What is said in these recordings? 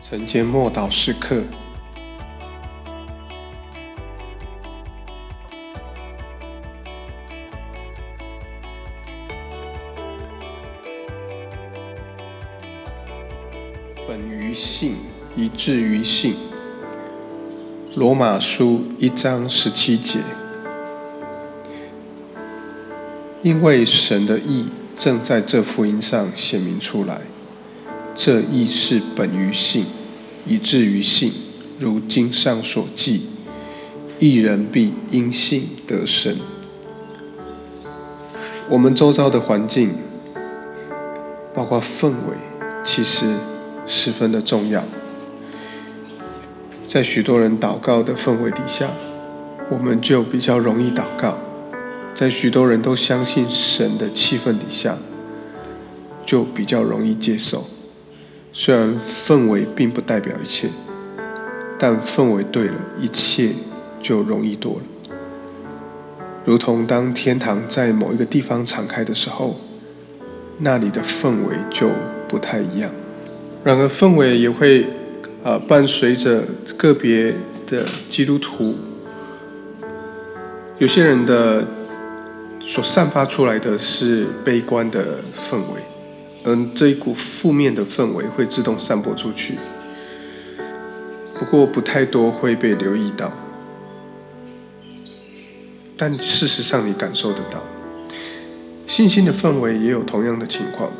晨间默祷时刻。本于信，以至于信。罗马书一章十七节。因为神的意正在这福音上显明出来，这亦是本于性，以至于性。如经上所记，一人必因性得生。我们周遭的环境，包括氛围，其实十分的重要。在许多人祷告的氛围底下，我们就比较容易祷告。在许多人都相信神的气氛底下，就比较容易接受。虽然氛围并不代表一切，但氛围对了，一切就容易多了。如同当天堂在某一个地方敞开的时候，那里的氛围就不太一样。然而，氛围也会啊伴随着个别的基督徒，有些人的。所散发出来的是悲观的氛围，嗯，这一股负面的氛围会自动散播出去，不过不太多会被留意到，但事实上你感受得到，信心的氛围也有同样的情况，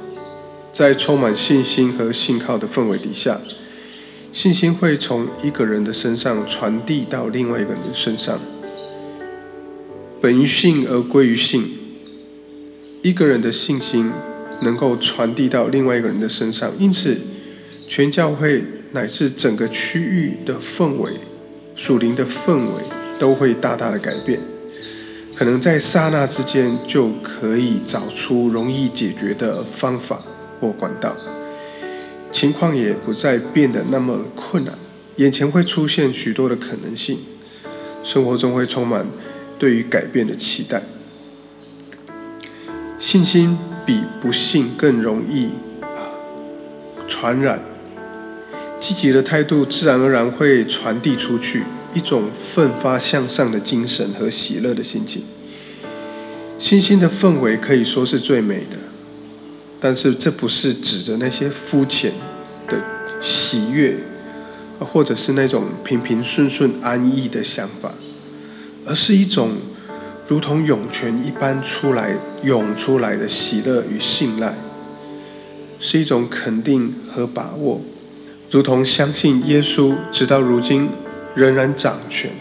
在充满信心和信靠的氛围底下，信心会从一个人的身上传递到另外一个人的身上。本于信而归于信，一个人的信心能够传递到另外一个人的身上，因此全教会乃至整个区域的氛围、属灵的氛围都会大大的改变。可能在刹那之间就可以找出容易解决的方法或管道，情况也不再变得那么困难，眼前会出现许多的可能性，生活中会充满。对于改变的期待，信心比不幸更容易啊传染。积极的态度自然而然会传递出去一种奋发向上的精神和喜乐的心情。信心的氛围可以说是最美的，但是这不是指着那些肤浅的喜悦，或者是那种平平顺顺安逸的想法。而是一种如同涌泉一般出来涌出来的喜乐与信赖，是一种肯定和把握，如同相信耶稣直到如今仍然掌权。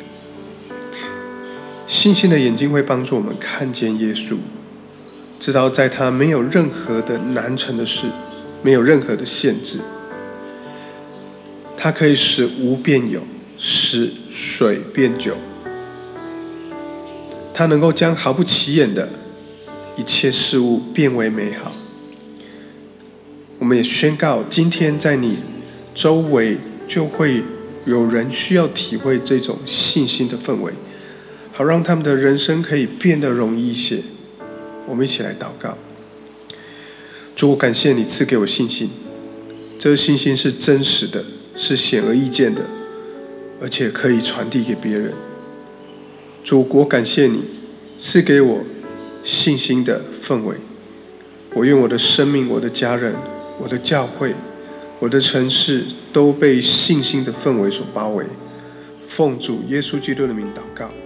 信心的眼睛会帮助我们看见耶稣，知道在他没有任何的难成的事，没有任何的限制，他可以使无变有，使水变酒。他能够将毫不起眼的一切事物变为美好。我们也宣告，今天在你周围就会有人需要体会这种信心的氛围，好让他们的人生可以变得容易一些。我们一起来祷告：主，我感谢你赐给我信心，这个信心是真实的，是显而易见的，而且可以传递给别人。祖国感谢你赐给我信心的氛围。我愿我的生命、我的家人、我的教会、我的城市都被信心的氛围所包围。奉主耶稣基督的名祷告。